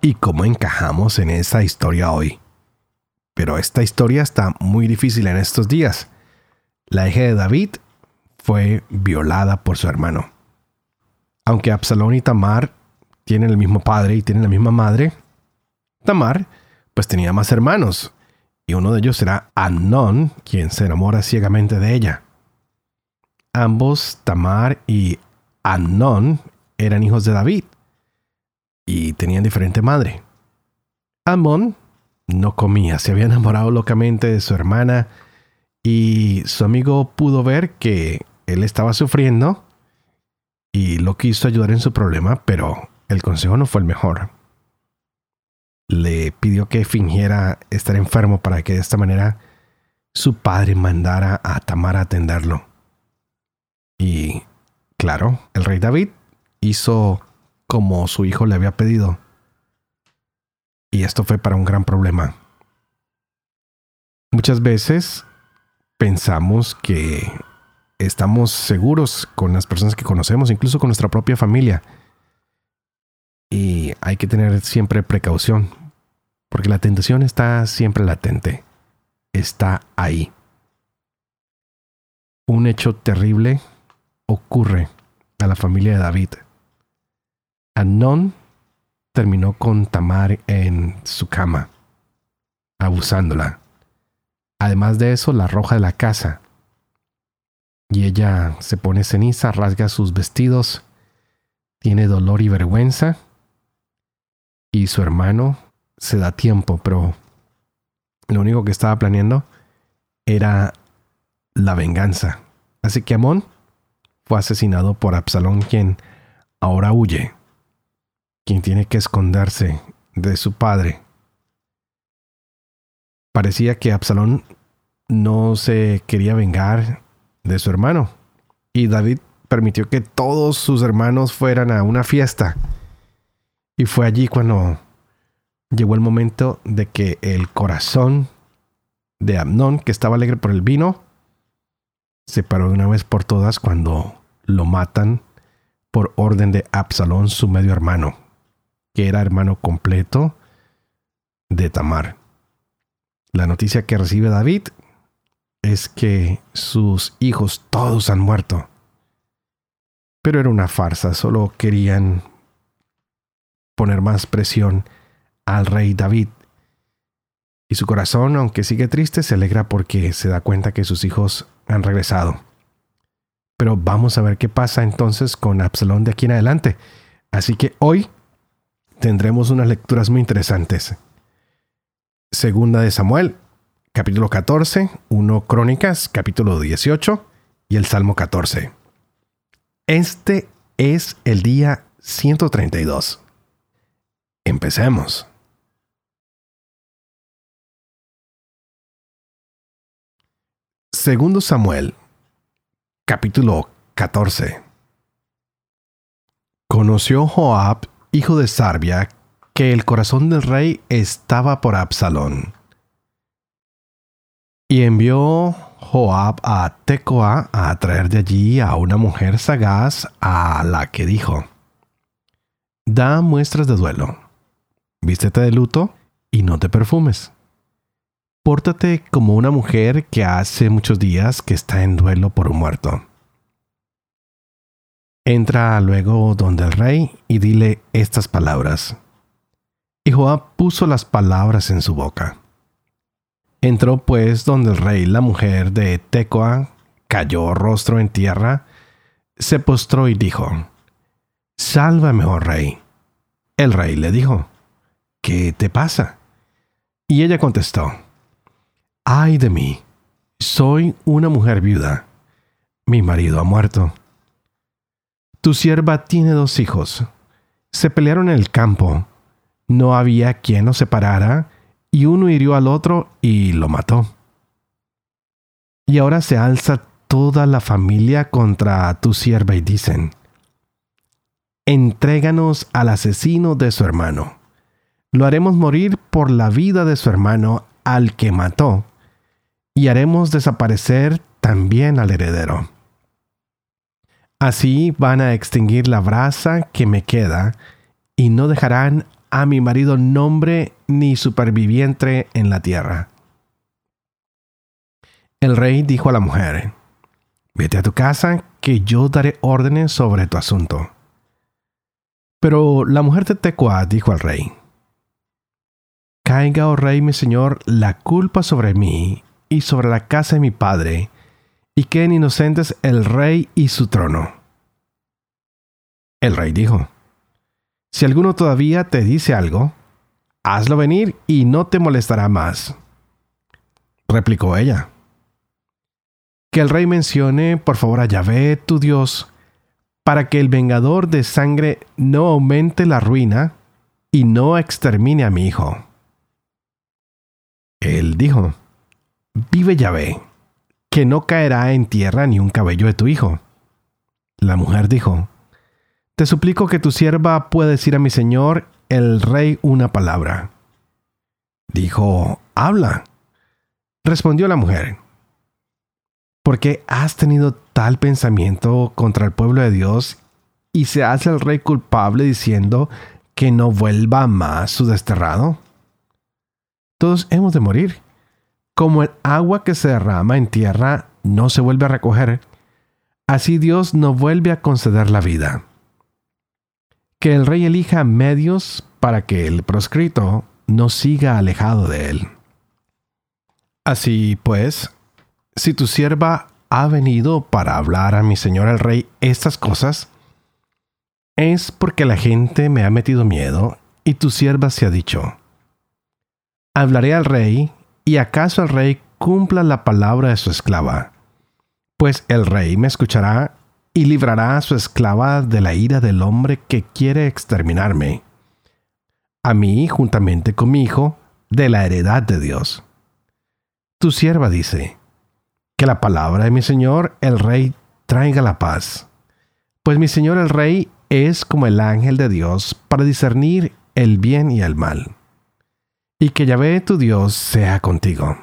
y cómo encajamos en esa historia hoy. Pero esta historia está muy difícil en estos días. La hija de David fue violada por su hermano. Aunque Absalón y Tamar tienen el mismo padre y tienen la misma madre, Tamar pues tenía más hermanos, y uno de ellos era Amnón, quien se enamora ciegamente de ella. Ambos, Tamar y Amnón, eran hijos de David, y tenían diferente madre. Amon no comía, se había enamorado locamente de su hermana y su amigo pudo ver que él estaba sufriendo y lo quiso ayudar en su problema, pero el consejo no fue el mejor. Le pidió que fingiera estar enfermo para que de esta manera su padre mandara a Tamar a atenderlo. Y claro, el rey David hizo como su hijo le había pedido. Y esto fue para un gran problema. Muchas veces pensamos que estamos seguros con las personas que conocemos, incluso con nuestra propia familia. Y hay que tener siempre precaución, porque la tentación está siempre latente, está ahí. Un hecho terrible ocurre a la familia de David. Anon terminó con Tamar en su cama, abusándola. Además de eso, la arroja de la casa. Y ella se pone ceniza, rasga sus vestidos, tiene dolor y vergüenza. Y su hermano se da tiempo, pero lo único que estaba planeando era la venganza. Así que Amón fue asesinado por Absalón, quien ahora huye quien tiene que esconderse de su padre. Parecía que Absalón no se quería vengar de su hermano, y David permitió que todos sus hermanos fueran a una fiesta. Y fue allí cuando llegó el momento de que el corazón de Amnón, que estaba alegre por el vino, se paró de una vez por todas cuando lo matan por orden de Absalón, su medio hermano que era hermano completo de Tamar. La noticia que recibe David es que sus hijos todos han muerto. Pero era una farsa, solo querían poner más presión al rey David. Y su corazón, aunque sigue triste, se alegra porque se da cuenta que sus hijos han regresado. Pero vamos a ver qué pasa entonces con Absalón de aquí en adelante. Así que hoy tendremos unas lecturas muy interesantes. Segunda de Samuel, capítulo 14, 1 Crónicas, capítulo 18 y el Salmo 14. Este es el día 132. Empecemos. Segundo Samuel, capítulo 14. Conoció Joab hijo de Sarbia, que el corazón del rey estaba por Absalón. Y envió Joab a Tecoa a traer de allí a una mujer sagaz a la que dijo, Da muestras de duelo, vístete de luto y no te perfumes. Pórtate como una mujer que hace muchos días que está en duelo por un muerto. Entra luego donde el rey y dile estas palabras. Y Joab puso las palabras en su boca. Entró pues donde el rey la mujer de Tecoa cayó rostro en tierra, se postró y dijo, Sálvame, oh rey. El rey le dijo, ¿qué te pasa? Y ella contestó, Ay de mí, soy una mujer viuda. Mi marido ha muerto tu sierva tiene dos hijos. Se pelearon en el campo. No había quien los separara, y uno hirió al otro y lo mató. Y ahora se alza toda la familia contra tu sierva y dicen, entréganos al asesino de su hermano. Lo haremos morir por la vida de su hermano al que mató, y haremos desaparecer también al heredero. Así van a extinguir la brasa que me queda, y no dejarán a mi marido nombre ni superviviente en la tierra. El rey dijo a la mujer, Vete a tu casa, que yo daré órdenes sobre tu asunto. Pero la mujer de Tecoa dijo al rey, Caiga, oh rey mi señor, la culpa sobre mí y sobre la casa de mi padre, y queden inocentes el rey y su trono. El rey dijo, Si alguno todavía te dice algo, hazlo venir y no te molestará más. Replicó ella, Que el rey mencione por favor a Yahvé, tu Dios, para que el vengador de sangre no aumente la ruina y no extermine a mi hijo. Él dijo, Vive Yahvé, que no caerá en tierra ni un cabello de tu hijo. La mujer dijo, Te suplico que tu sierva pueda decir a mi señor, el rey, una palabra. Dijo, Habla. Respondió la mujer, ¿por qué has tenido tal pensamiento contra el pueblo de Dios y se hace el rey culpable diciendo que no vuelva más su desterrado? Todos hemos de morir como el agua que se derrama en tierra no se vuelve a recoger, así Dios no vuelve a conceder la vida. Que el rey elija medios para que el proscrito no siga alejado de él. Así pues, si tu sierva ha venido para hablar a mi señor el rey estas cosas, es porque la gente me ha metido miedo y tu sierva se ha dicho, hablaré al rey ¿Y acaso el rey cumpla la palabra de su esclava? Pues el rey me escuchará y librará a su esclava de la ira del hombre que quiere exterminarme. A mí, juntamente con mi hijo, de la heredad de Dios. Tu sierva dice, que la palabra de mi señor el rey traiga la paz. Pues mi señor el rey es como el ángel de Dios para discernir el bien y el mal y que Yahvé tu Dios sea contigo.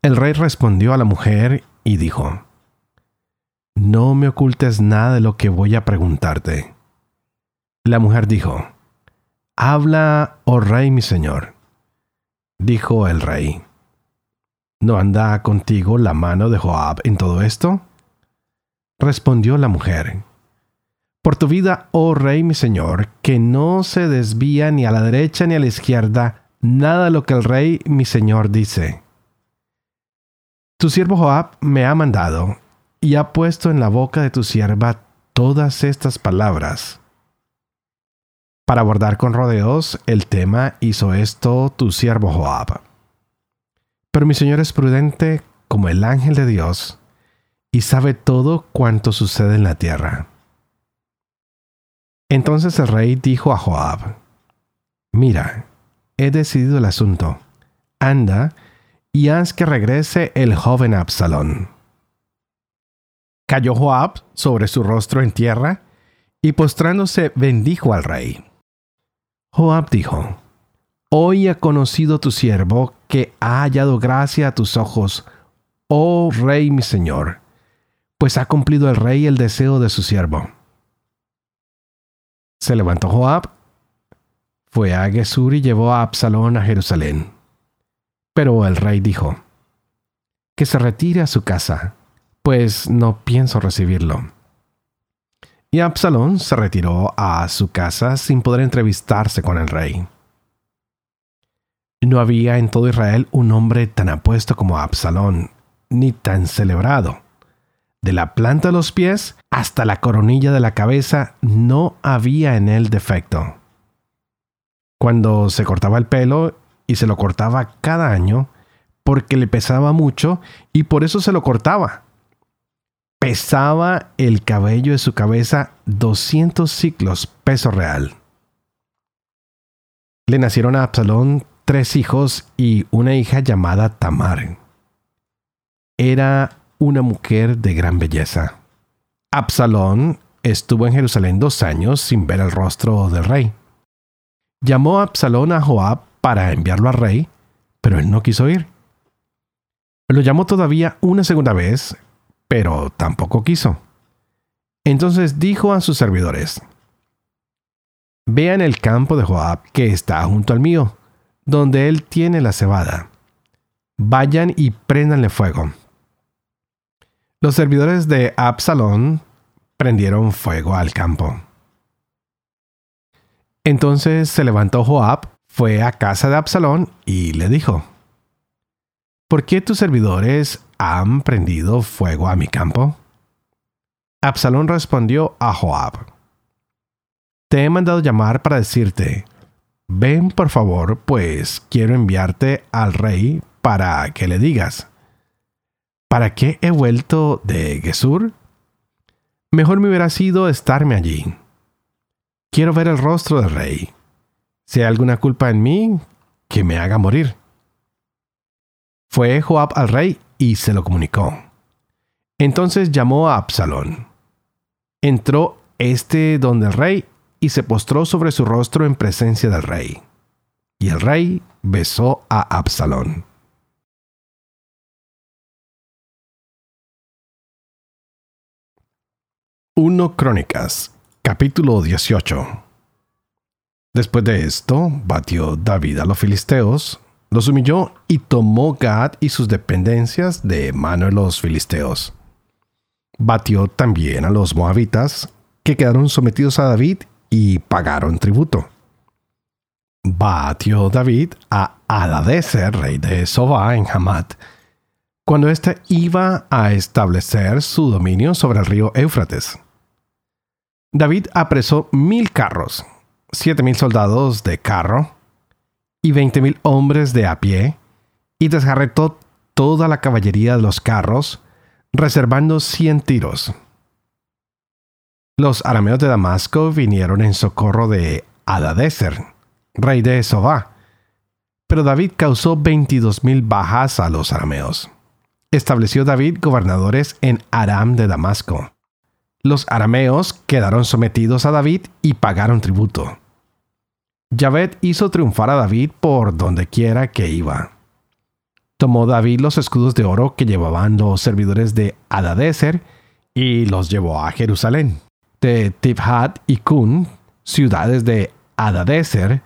El rey respondió a la mujer y dijo, No me ocultes nada de lo que voy a preguntarte. La mujer dijo, Habla, oh rey mi señor. Dijo el rey, ¿no anda contigo la mano de Joab en todo esto? Respondió la mujer, por tu vida, oh rey mi señor, que no se desvía ni a la derecha ni a la izquierda nada de lo que el rey mi señor dice. Tu siervo Joab me ha mandado y ha puesto en la boca de tu sierva todas estas palabras. Para abordar con rodeos el tema hizo esto tu siervo Joab. Pero mi señor es prudente como el ángel de Dios y sabe todo cuanto sucede en la tierra. Entonces el rey dijo a Joab, Mira, he decidido el asunto. Anda y haz que regrese el joven Absalón. Cayó Joab sobre su rostro en tierra y postrándose bendijo al rey. Joab dijo, Hoy ha conocido tu siervo que ha hallado gracia a tus ojos, oh rey mi señor, pues ha cumplido el rey el deseo de su siervo. Se levantó Joab, fue a Gesur y llevó a Absalón a Jerusalén. Pero el rey dijo, que se retire a su casa, pues no pienso recibirlo. Y Absalón se retiró a su casa sin poder entrevistarse con el rey. No había en todo Israel un hombre tan apuesto como Absalón, ni tan celebrado. De la planta de los pies hasta la coronilla de la cabeza no había en él defecto. Cuando se cortaba el pelo y se lo cortaba cada año, porque le pesaba mucho y por eso se lo cortaba. Pesaba el cabello de su cabeza 200 ciclos peso real. Le nacieron a Absalón tres hijos y una hija llamada Tamar. Era una mujer de gran belleza. Absalón estuvo en Jerusalén dos años sin ver el rostro del rey. Llamó a Absalón a Joab para enviarlo al rey, pero él no quiso ir. Lo llamó todavía una segunda vez, pero tampoco quiso. Entonces dijo a sus servidores, Vean el campo de Joab que está junto al mío, donde él tiene la cebada. Vayan y préndanle fuego. Los servidores de Absalón prendieron fuego al campo. Entonces se levantó Joab, fue a casa de Absalón y le dijo, ¿Por qué tus servidores han prendido fuego a mi campo? Absalón respondió a Joab, Te he mandado llamar para decirte, ven por favor, pues quiero enviarte al rey para que le digas, ¿para qué he vuelto de Gesur? Mejor me hubiera sido estarme allí. Quiero ver el rostro del rey. Si hay alguna culpa en mí, que me haga morir. Fue Joab al rey y se lo comunicó. Entonces llamó a Absalón. Entró este donde el rey y se postró sobre su rostro en presencia del rey. Y el rey besó a Absalón. 1 Crónicas, capítulo 18. Después de esto, batió David a los filisteos, los humilló y tomó Gad y sus dependencias de mano de los filisteos. Batió también a los moabitas, que quedaron sometidos a David y pagaron tributo. Batió David a Adadeser, rey de Sobá, en Hamat, cuando éste iba a establecer su dominio sobre el río Éufrates. David apresó mil carros, siete mil soldados de carro y veinte mil hombres de a pie, y desgarretó toda la caballería de los carros, reservando cien tiros. Los arameos de Damasco vinieron en socorro de Adadeser, rey de Sobá, pero David causó veintidós mil bajas a los arameos. Estableció David gobernadores en Aram de Damasco los arameos quedaron sometidos a David y pagaron tributo. Yahvé hizo triunfar a David por donde quiera que iba. Tomó David los escudos de oro que llevaban los servidores de Adadeser y los llevó a Jerusalén. De Tifhat y Kun, ciudades de Adadeser,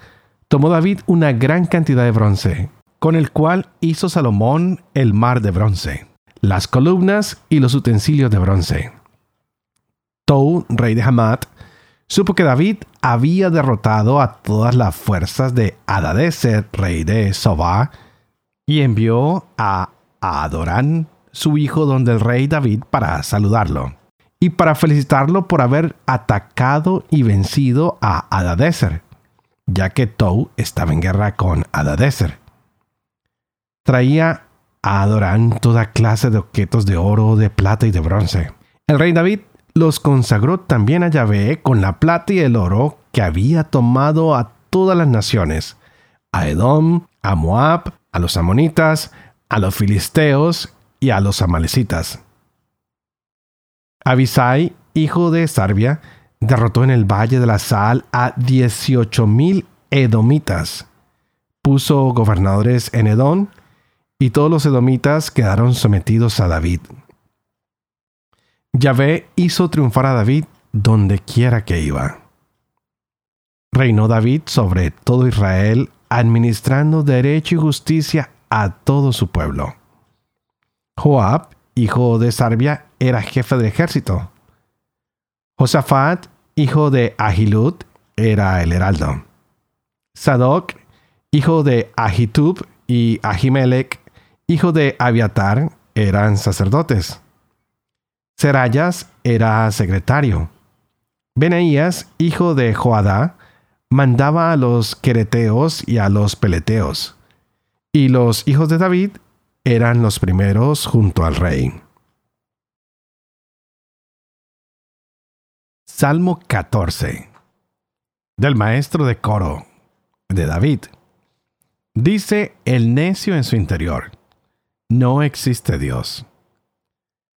tomó David una gran cantidad de bronce, con el cual hizo Salomón el mar de bronce, las columnas y los utensilios de bronce Tou, rey de Hamat, supo que David había derrotado a todas las fuerzas de Adadeser, rey de Sobá, y envió a Adorán, su hijo, donde el rey David para saludarlo y para felicitarlo por haber atacado y vencido a Adadeser, ya que Tou estaba en guerra con Adadeser. Traía a Adorán toda clase de objetos de oro, de plata y de bronce. El rey David los consagró también a Yahvé con la plata y el oro que había tomado a todas las naciones, a Edom, a Moab, a los amonitas, a los filisteos y a los amalecitas. Abisai, hijo de Sarbia, derrotó en el valle de la Sal a dieciocho mil edomitas. Puso gobernadores en Edom, y todos los edomitas quedaron sometidos a David. Yahvé hizo triunfar a David donde quiera que iba. Reinó David sobre todo Israel, administrando derecho y justicia a todo su pueblo. Joab, hijo de Sarbia, era jefe de ejército. Josafat, hijo de Ahilud, era el heraldo. Sadoc, hijo de Ahitub, y Ahimelech, hijo de Abiatar, eran sacerdotes. Serayas era secretario. Benaías, hijo de Joadá, mandaba a los quereteos y a los peleteos. Y los hijos de David eran los primeros junto al rey. Salmo 14 del maestro de coro de David. Dice el necio en su interior, no existe Dios.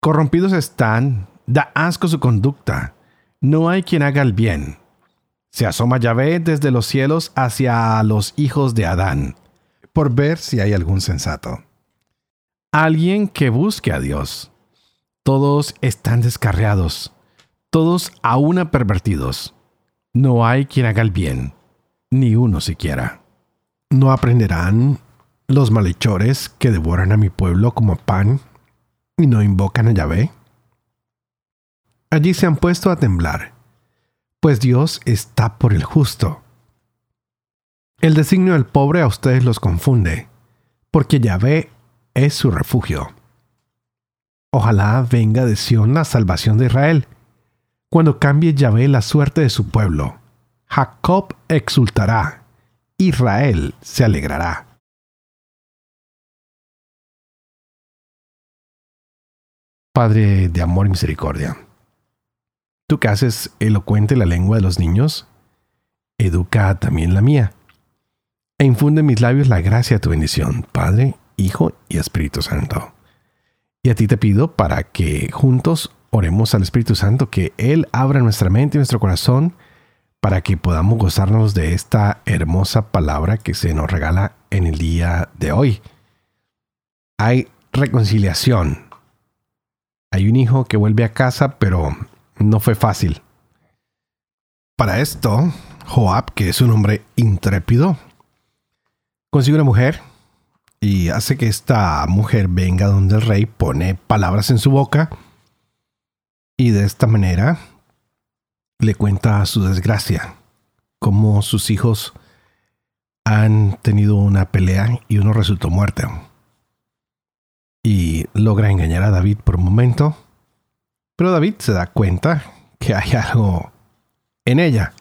Corrompidos están, da asco su conducta, no hay quien haga el bien. Se asoma Yahvé desde los cielos hacia los hijos de Adán, por ver si hay algún sensato. Alguien que busque a Dios. Todos están descarriados, todos a una pervertidos. No hay quien haga el bien, ni uno siquiera. ¿No aprenderán los malhechores que devoran a mi pueblo como pan y no invocan a Yahvé? Allí se han puesto a temblar, pues Dios está por el justo. El designio del pobre a ustedes los confunde, porque Yahvé es su refugio. Ojalá venga de Sión la salvación de Israel. Cuando cambie Yahvé la suerte de su pueblo, Jacob exultará, Israel se alegrará. Padre de amor y misericordia, tú que haces elocuente la lengua de los niños, educa también la mía, e infunde en mis labios la gracia de tu bendición, Padre, Hijo y Espíritu Santo. Y a ti te pido para que juntos oremos al Espíritu Santo, que Él abra nuestra mente y nuestro corazón para que podamos gozarnos de esta hermosa palabra que se nos regala en el día de hoy. Hay reconciliación hay un hijo que vuelve a casa, pero no fue fácil. Para esto, Joab, que es un hombre intrépido, consigue una mujer y hace que esta mujer venga donde el rey, pone palabras en su boca y de esta manera le cuenta su desgracia, cómo sus hijos han tenido una pelea y uno resultó muerto y logra engañar a David por un momento, pero David se da cuenta que hay algo en ella.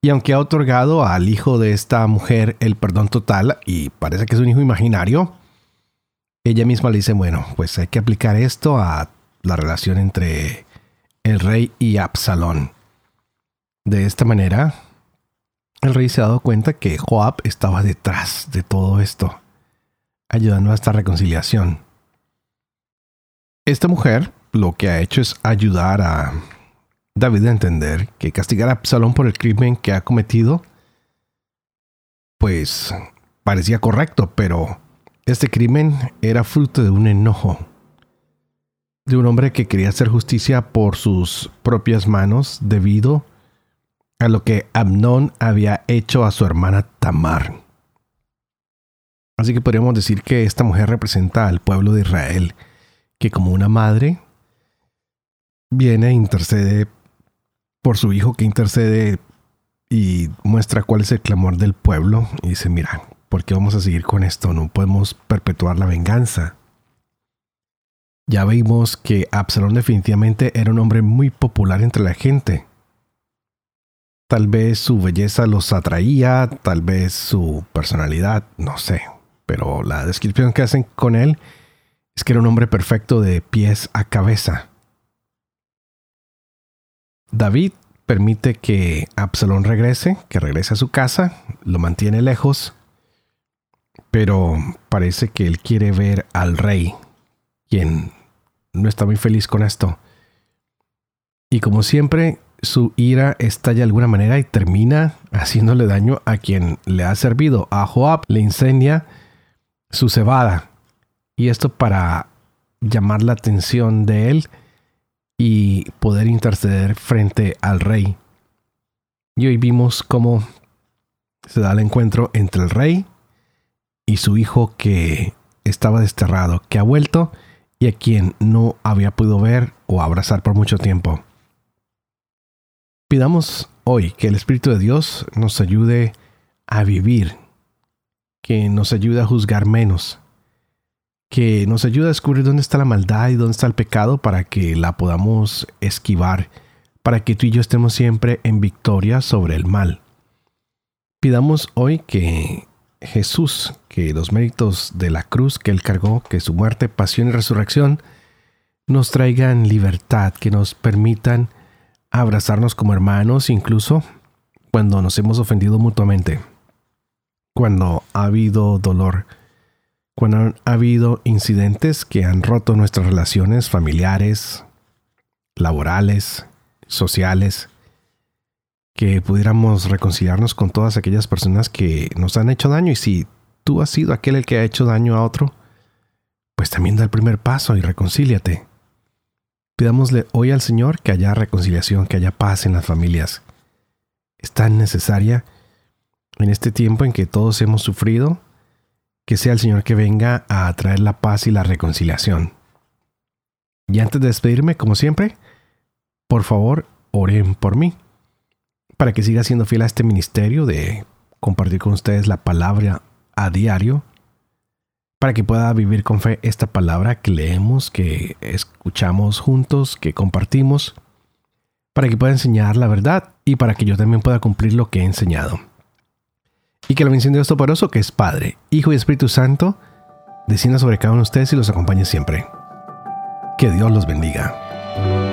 Y aunque ha otorgado al hijo de esta mujer el perdón total, y parece que es un hijo imaginario, ella misma le dice, bueno, pues hay que aplicar esto a la relación entre el rey y Absalón. De esta manera, el rey se ha dado cuenta que Joab estaba detrás de todo esto, ayudando a esta reconciliación. Esta mujer lo que ha hecho es ayudar a David a entender que castigar a Absalón por el crimen que ha cometido, pues parecía correcto, pero este crimen era fruto de un enojo, de un hombre que quería hacer justicia por sus propias manos debido a lo que Amnón había hecho a su hermana Tamar. Así que podríamos decir que esta mujer representa al pueblo de Israel, que como una madre viene e intercede por su hijo, que intercede y muestra cuál es el clamor del pueblo y dice, mira, ¿por qué vamos a seguir con esto? No podemos perpetuar la venganza. Ya vimos que Absalón definitivamente era un hombre muy popular entre la gente. Tal vez su belleza los atraía, tal vez su personalidad, no sé. Pero la descripción que hacen con él es que era un hombre perfecto de pies a cabeza. David permite que Absalón regrese, que regrese a su casa, lo mantiene lejos, pero parece que él quiere ver al rey, quien no está muy feliz con esto. Y como siempre, su ira estalla de alguna manera y termina haciéndole daño a quien le ha servido. A Joab le incendia su cebada y esto para llamar la atención de él y poder interceder frente al rey. Y hoy vimos cómo se da el encuentro entre el rey y su hijo que estaba desterrado, que ha vuelto y a quien no había podido ver o abrazar por mucho tiempo. Pidamos hoy que el Espíritu de Dios nos ayude a vivir, que nos ayude a juzgar menos, que nos ayuda a descubrir dónde está la maldad y dónde está el pecado para que la podamos esquivar, para que tú y yo estemos siempre en victoria sobre el mal. Pidamos hoy que Jesús, que los méritos de la cruz que Él cargó, que su muerte, pasión y resurrección, nos traigan libertad, que nos permitan abrazarnos como hermanos, incluso cuando nos hemos ofendido mutuamente. cuando ha habido dolor, cuando ha habido incidentes que han roto nuestras relaciones familiares, laborales, sociales, que pudiéramos reconciliarnos con todas aquellas personas que nos han hecho daño y si tú has sido aquel el que ha hecho daño a otro, pues también da el primer paso y reconcíliate. Pidámosle hoy al Señor que haya reconciliación, que haya paz en las familias. Es tan necesaria en este tiempo en que todos hemos sufrido, que sea el Señor que venga a traer la paz y la reconciliación. Y antes de despedirme, como siempre, por favor, oren por mí, para que siga siendo fiel a este ministerio de compartir con ustedes la palabra a diario para que pueda vivir con fe esta palabra que leemos, que escuchamos juntos, que compartimos, para que pueda enseñar la verdad y para que yo también pueda cumplir lo que he enseñado. Y que la bendición de Dios Todopoderoso, que es Padre, Hijo y Espíritu Santo, descienda sobre cada uno de ustedes y los acompañe siempre. Que Dios los bendiga.